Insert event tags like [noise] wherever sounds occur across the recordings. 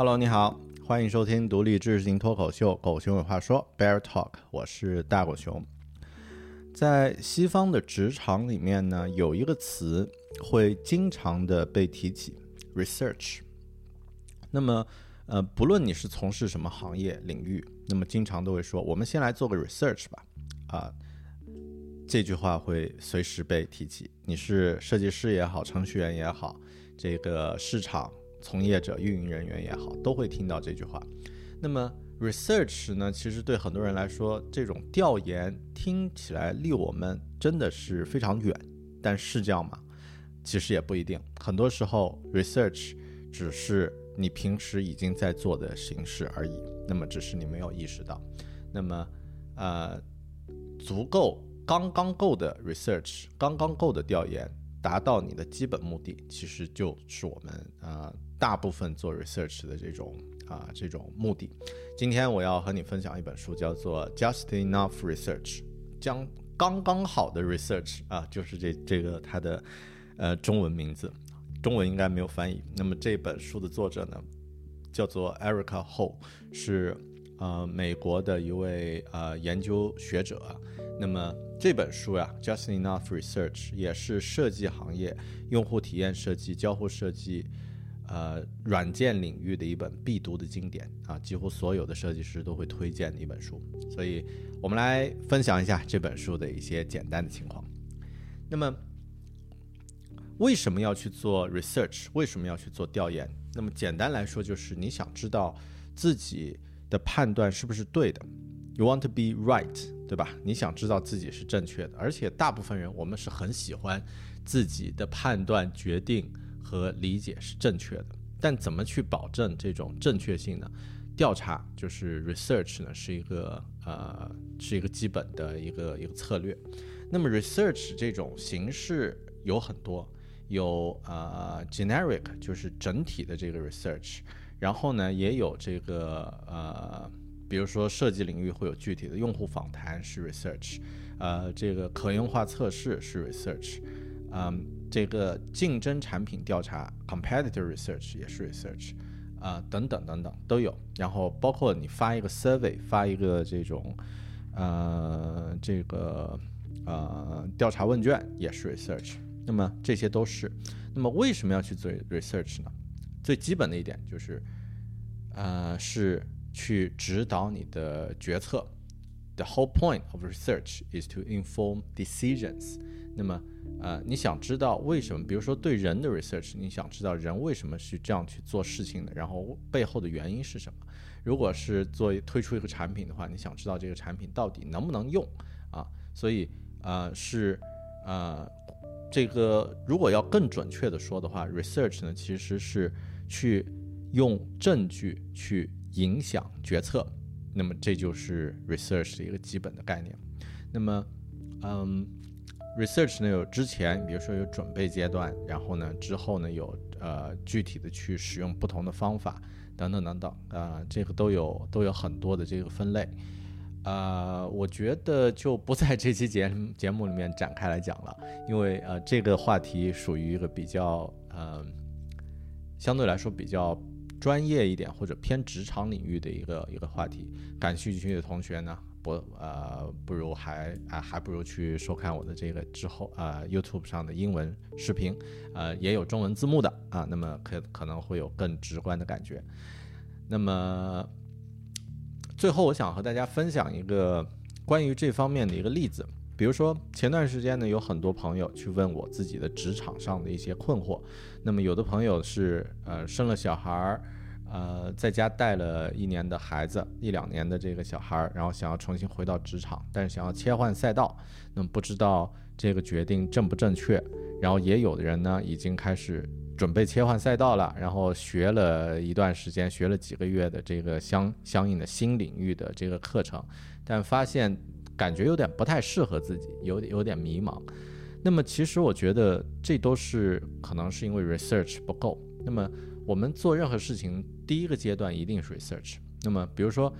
Hello，你好，欢迎收听独立知识型脱口秀《狗熊有话说》（Bear Talk），我是大狗熊。在西方的职场里面呢，有一个词会经常的被提起，research。那么，呃，不论你是从事什么行业领域，那么经常都会说，我们先来做个 research 吧。啊，这句话会随时被提起。你是设计师也好，程序员也好，这个市场。从业者、运营人员也好，都会听到这句话。那么，research 呢？其实对很多人来说，这种调研听起来离我们真的是非常远。但是这样吗？其实也不一定。很多时候，research 只是你平时已经在做的形式而已。那么，只是你没有意识到。那么，呃，足够、刚刚够的 research，刚刚够的调研，达到你的基本目的，其实就是我们啊。大部分做 research 的这种啊这种目的，今天我要和你分享一本书，叫做 Just Enough Research，将刚刚好的 research 啊，就是这这个它的呃中文名字，中文应该没有翻译。那么这本书的作者呢，叫做 Erica Ho，是呃美国的一位呃研究学者。那么这本书呀，Just Enough Research 也是设计行业用户体验设计、交互设计。呃，软件领域的一本必读的经典啊，几乎所有的设计师都会推荐的一本书。所以，我们来分享一下这本书的一些简单的情况。那么，为什么要去做 research？为什么要去做调研？那么，简单来说，就是你想知道自己的判断是不是对的。You want to be right，对吧？你想知道自己是正确的。而且，大部分人我们是很喜欢自己的判断决定。和理解是正确的，但怎么去保证这种正确性呢？调查就是 research 呢，是一个呃，是一个基本的一个一个策略。那么 research 这种形式有很多，有呃 generic 就是整体的这个 research，然后呢也有这个呃，比如说设计领域会有具体的用户访谈是 research，呃，这个可用化测试是 research，嗯。这个竞争产品调查 （competitor research） 也是 research，啊，等等等等都有。然后包括你发一个 survey，发一个这种，呃，这个呃调查问卷也是 research。那么这些都是。那么为什么要去做 research 呢？最基本的一点就是，呃，是去指导你的决策。The whole point of research is to inform decisions。那么呃，你想知道为什么？比如说对人的 research，你想知道人为什么是这样去做事情的，然后背后的原因是什么？如果是做推出一个产品的话，你想知道这个产品到底能不能用啊？所以呃是呃这个如果要更准确的说的话，research 呢其实是去用证据去影响决策，那么这就是 research 的一个基本的概念。那么嗯。Research 呢有之前，比如说有准备阶段，然后呢之后呢有呃具体的去使用不同的方法等等等等，啊，这个都有都有很多的这个分类。呃，我觉得就不在这期节节目里面展开来讲了，因为呃，这个话题属于一个比较呃，相对来说比较专业一点或者偏职场领域的一个一个话题。感兴趣的同学呢，不呃，不如还啊，还不如去收看我的这个之后啊 YouTube 上的英文视频，呃，也有中文字幕的啊，那么可可能会有更直观的感觉。那么。最后，我想和大家分享一个关于这方面的一个例子。比如说，前段时间呢，有很多朋友去问我自己的职场上的一些困惑。那么，有的朋友是呃生了小孩儿，呃在家带了一年的孩子，一两年的这个小孩，然后想要重新回到职场，但是想要切换赛道，那么不知道这个决定正不正确。然后也有的人呢，已经开始。准备切换赛道了，然后学了一段时间，学了几个月的这个相相应的新领域的这个课程，但发现感觉有点不太适合自己，有有点迷茫。那么其实我觉得这都是可能是因为 research 不够。那么我们做任何事情，第一个阶段一定是 research。那么比如说。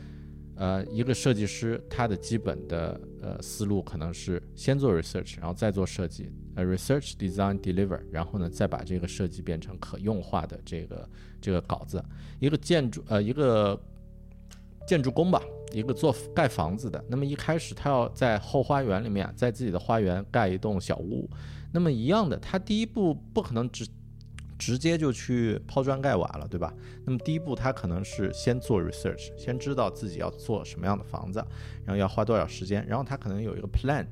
呃，一个设计师他的基本的呃思路可能是先做 research，然后再做设计，呃，research design deliver，然后呢再把这个设计变成可用化的这个这个稿子。一个建筑呃一个建筑工吧，一个做盖房子的，那么一开始他要在后花园里面，在自己的花园盖一栋小屋，那么一样的，他第一步不可能只。直接就去抛砖盖瓦了，对吧？那么第一步，他可能是先做 research，先知道自己要做什么样的房子，然后要花多少时间，然后他可能有一个 plan，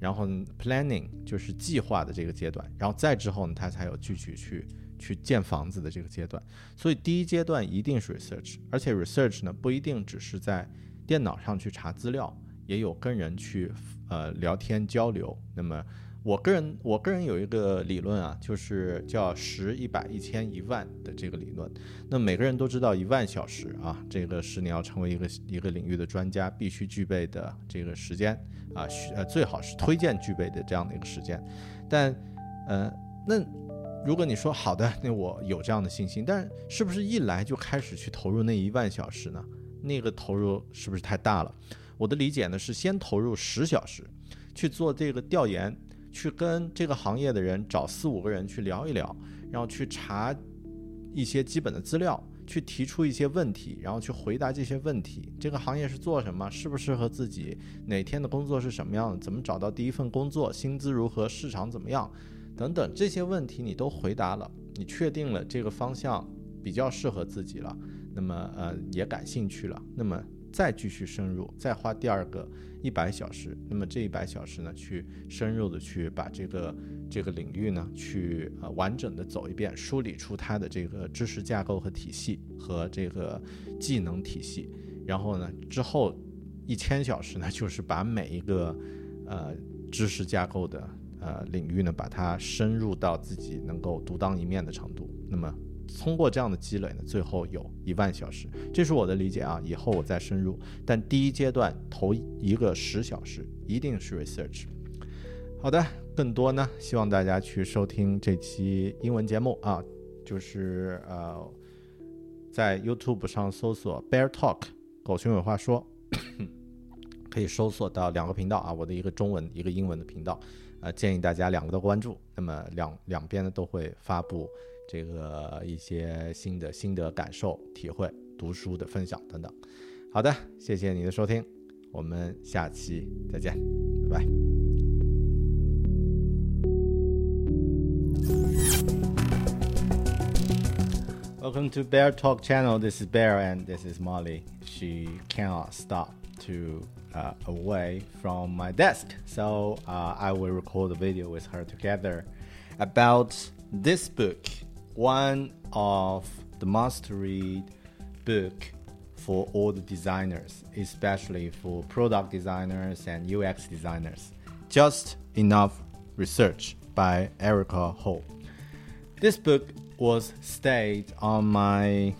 然后 planning 就是计划的这个阶段，然后再之后呢，他才有具体去去建房子的这个阶段。所以第一阶段一定是 research，而且 research 呢不一定只是在电脑上去查资料，也有跟人去呃聊天交流。那么我个人，我个人有一个理论啊，就是叫十、一百、一千、一万的这个理论。那每个人都知道一万小时啊，这个是你要成为一个一个领域的专家必须具备的这个时间啊，需呃最好是推荐具备的这样的一个时间。但，呃，那如果你说好的，那我有这样的信心，但是不是一来就开始去投入那一万小时呢？那个投入是不是太大了？我的理解呢是先投入十小时去做这个调研。去跟这个行业的人找四五个人去聊一聊，然后去查一些基本的资料，去提出一些问题，然后去回答这些问题。这个行业是做什么？适不适合自己？哪天的工作是什么样的？怎么找到第一份工作？薪资如何？市场怎么样？等等这些问题你都回答了，你确定了这个方向比较适合自己了，那么呃也感兴趣了，那么。再继续深入，再花第二个一百小时，那么这一百小时呢，去深入的去把这个这个领域呢，去呃完整的走一遍，梳理出它的这个知识架构和体系和这个技能体系，然后呢，之后一千小时呢，就是把每一个呃知识架构的呃领域呢，把它深入到自己能够独当一面的程度，那么。通过这样的积累呢，最后有一万小时，这是我的理解啊。以后我再深入，但第一阶段头一个十小时一定是 research。好的，更多呢，希望大家去收听这期英文节目啊，就是呃，在 YouTube 上搜索 Bear Talk 狗熊有话说，[coughs] 可以搜索到两个频道啊，我的一个中文一个英文的频道，呃，建议大家两个都关注，那么两两边呢都会发布。这个一些新的心得感受、体会、读书的分享等等。好的，谢谢你的收听，我们下期再见，拜拜。Welcome to Bear Talk channel. This is Bear and this is Molly. She cannot stop to uh, away from my desk, so uh, I will record the video with her together about this book one of the must-read book for all the designers, especially for product designers and UX designers. Just Enough Research by Erika Hall. This book was stayed on my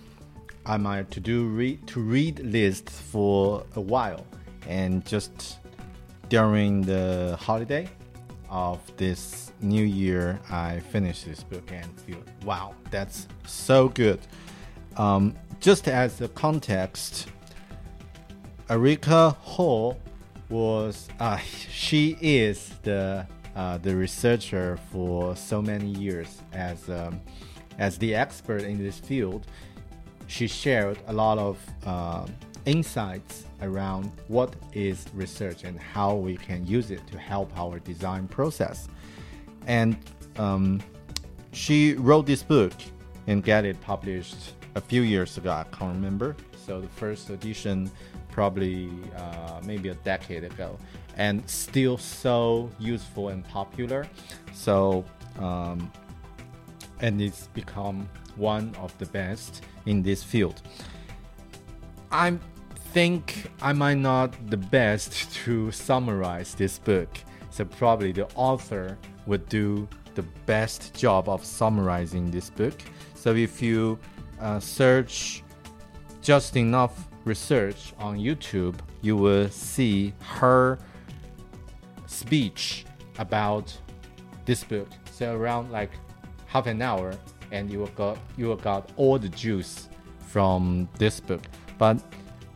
on my to do read to read list for a while, and just during the holiday, of this new year, I finished this book and feel wow, that's so good. Um, just as a context, Erika Hall was uh, [laughs] she is the uh, the researcher for so many years as um, as the expert in this field. She shared a lot of uh, insights around what is research and how we can use it to help our design process. And um, she wrote this book and get it published a few years ago. I can't remember. So the first edition probably uh, maybe a decade ago, and still so useful and popular. So um, and it's become one of the best in this field. I think I might not the best to summarize this book, so probably the author would do the best job of summarizing this book. So if you uh, search just enough research on YouTube, you will see her speech about this book. So around like half an hour, and you will got you will got all the juice from this book. But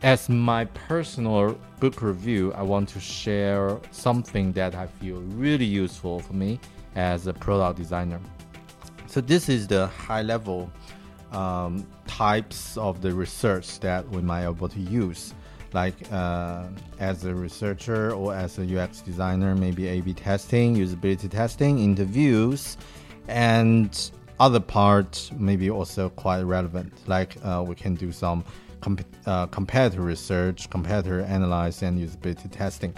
as my personal book review, I want to share something that I feel really useful for me as a product designer. So this is the high level um, types of the research that we might be able to use like uh, as a researcher or as a UX designer, maybe A/B testing, usability testing, interviews, and other parts, maybe also quite relevant. Like uh, we can do some comp- uh, competitor research, competitor analysis, and usability testing.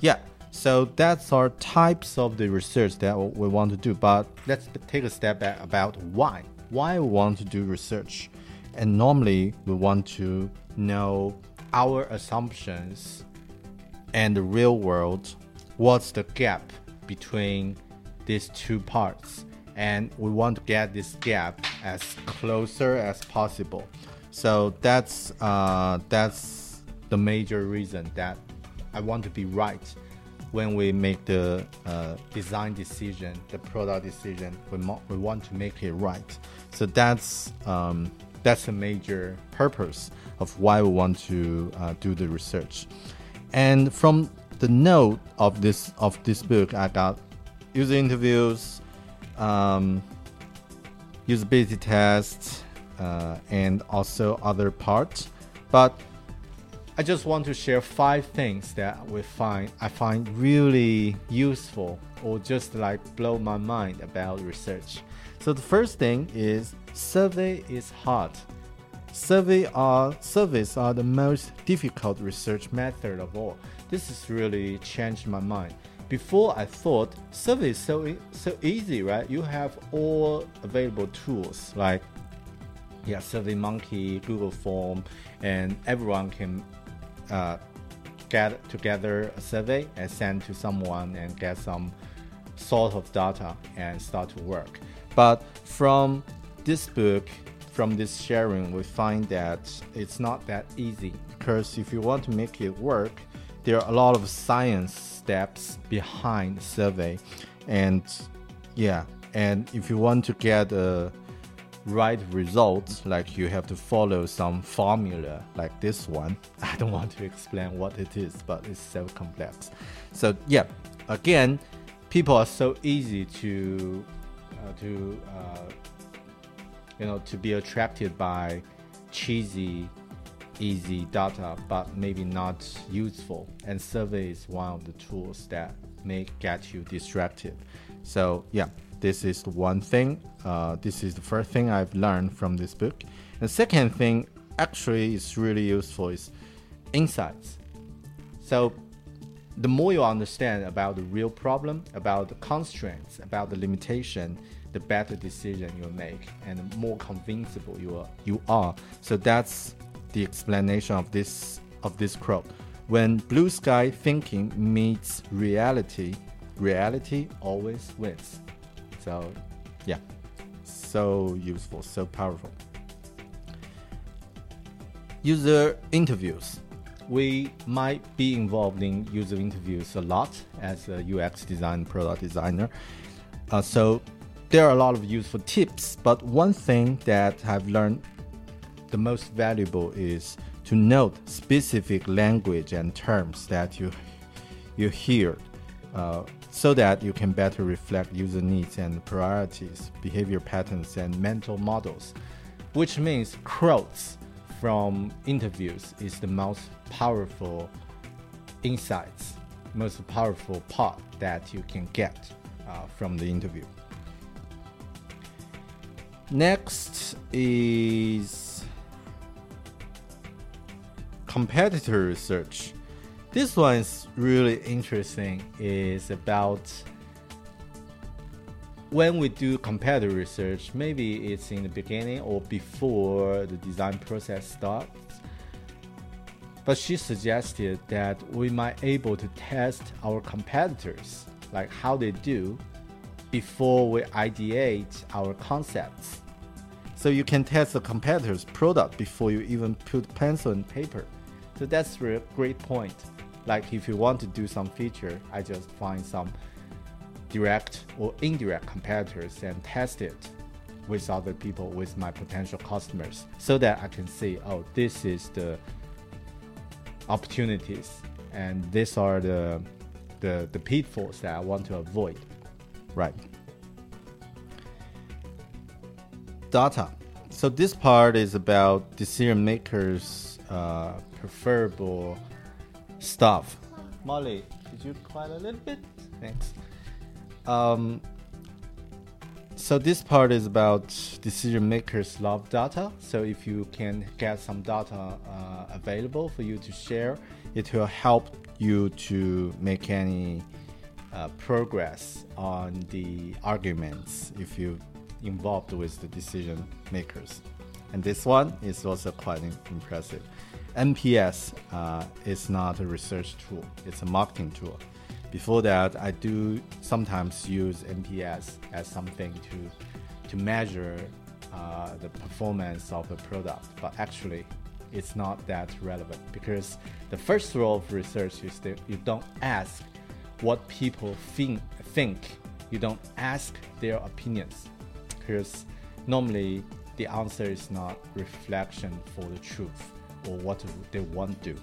Yeah. So that's our types of the research that we want to do. But let's take a step back about why why we want to do research. And normally we want to know our assumptions and the real world. What's the gap between these two parts? And we want to get this gap as closer as possible. So that's uh, that's the major reason that I want to be right when we make the uh, design decision, the product decision, we, we want to make it right. So that's um, that's a major purpose of why we want to uh, do the research. And from the note of this of this book, I got user interviews, um, usability tests, uh, and also other parts. But I just want to share five things that we find I find really useful or just like blow my mind about research. So the first thing is survey is hard. Survey are surveys are the most difficult research method of all. This has really changed my mind. Before I thought survey is so so easy, right? You have all available tools like yeah, SurveyMonkey, Google Form, and everyone can uh, get together a survey and send to someone and get some sort of data and start to work. But from this book, from this sharing, we find that it's not that easy because if you want to make it work, there are a lot of science steps behind survey, and yeah, and if you want to get a right results, like you have to follow some formula like this one. [laughs] I don't want to explain what it is, but it's so complex. So yeah, again, people are so easy to uh, to uh, you know to be attracted by cheesy easy data but maybe not useful and survey is one of the tools that may get you distracted so yeah this is one thing. Uh, this is the first thing I've learned from this book. The second thing, actually, is really useful is insights. So, the more you understand about the real problem, about the constraints, about the limitation, the better decision you'll make, and the more convincible you are. You are. So that's the explanation of this of this quote. When blue sky thinking meets reality, reality always wins. So, yeah, so useful, so powerful. User interviews. we might be involved in user interviews a lot as a UX design product designer. Uh, so there are a lot of useful tips, but one thing that I've learned the most valuable is to note specific language and terms that you you hear uh, so that you can better reflect user needs and priorities, behavior patterns, and mental models, which means quotes from interviews is the most powerful insights, most powerful part that you can get uh, from the interview. Next is competitor research. This one is really interesting. is about when we do competitor research, maybe it's in the beginning or before the design process starts. But she suggested that we might able to test our competitors, like how they do, before we ideate our concepts. So you can test the competitor's product before you even put pencil and paper. So that's a great point. Like if you want to do some feature, I just find some direct or indirect competitors and test it with other people, with my potential customers, so that I can see, oh, this is the opportunities and these are the the, the pitfalls that I want to avoid. Right. Data. So this part is about decision makers' uh, preferable stuff. Molly, could you quiet a little bit? Thanks. Um, so this part is about decision makers love data. So if you can get some data uh, available for you to share, it will help you to make any uh, progress on the arguments if you involved with the decision makers. And this one is also quite impressive. NPS uh, is not a research tool, it's a marketing tool. Before that, I do sometimes use NPS as something to, to measure uh, the performance of a product, but actually, it's not that relevant because the first rule of research is that you don't ask what people think, think. you don't ask their opinions because normally the answer is not reflection for the truth or what they want to do.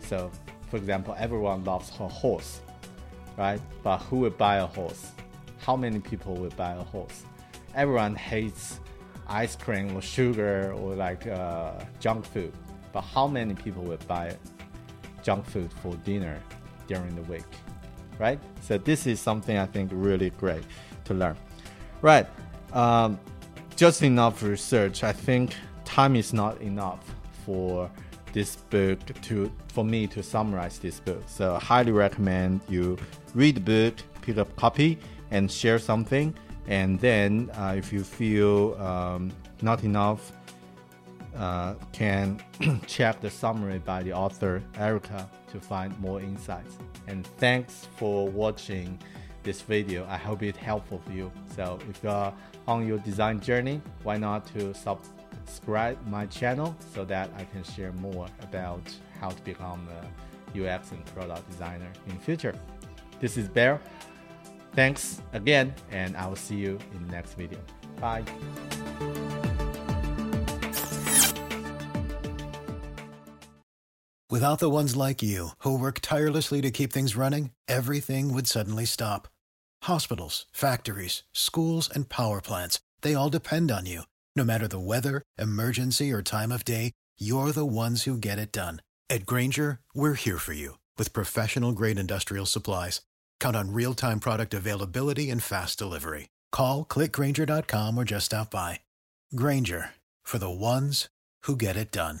So, for example, everyone loves her horse, right? But who will buy a horse? How many people will buy a horse? Everyone hates ice cream or sugar or like uh, junk food, but how many people will buy junk food for dinner during the week, right? So this is something I think really great to learn, right? Um, just enough research. I think time is not enough for this book to for me to summarize this book. So I highly recommend you read the book, pick up a copy, and share something. And then uh, if you feel um, not enough, uh, can [clears throat] check the summary by the author Erika to find more insights. And thanks for watching this video. I hope it helpful for you. So if you are on your design journey, why not to subscribe my channel so that I can share more about how to become a UX and product designer in future. This is Bear. Thanks again, and I will see you in the next video. Bye. Without the ones like you, who work tirelessly to keep things running, everything would suddenly stop. Hospitals, factories, schools, and power plants, they all depend on you. No matter the weather, emergency, or time of day, you're the ones who get it done. At Grainger, we're here for you with professional grade industrial supplies. Count on real time product availability and fast delivery. Call clickgrainger.com or just stop by. Grainger for the ones who get it done.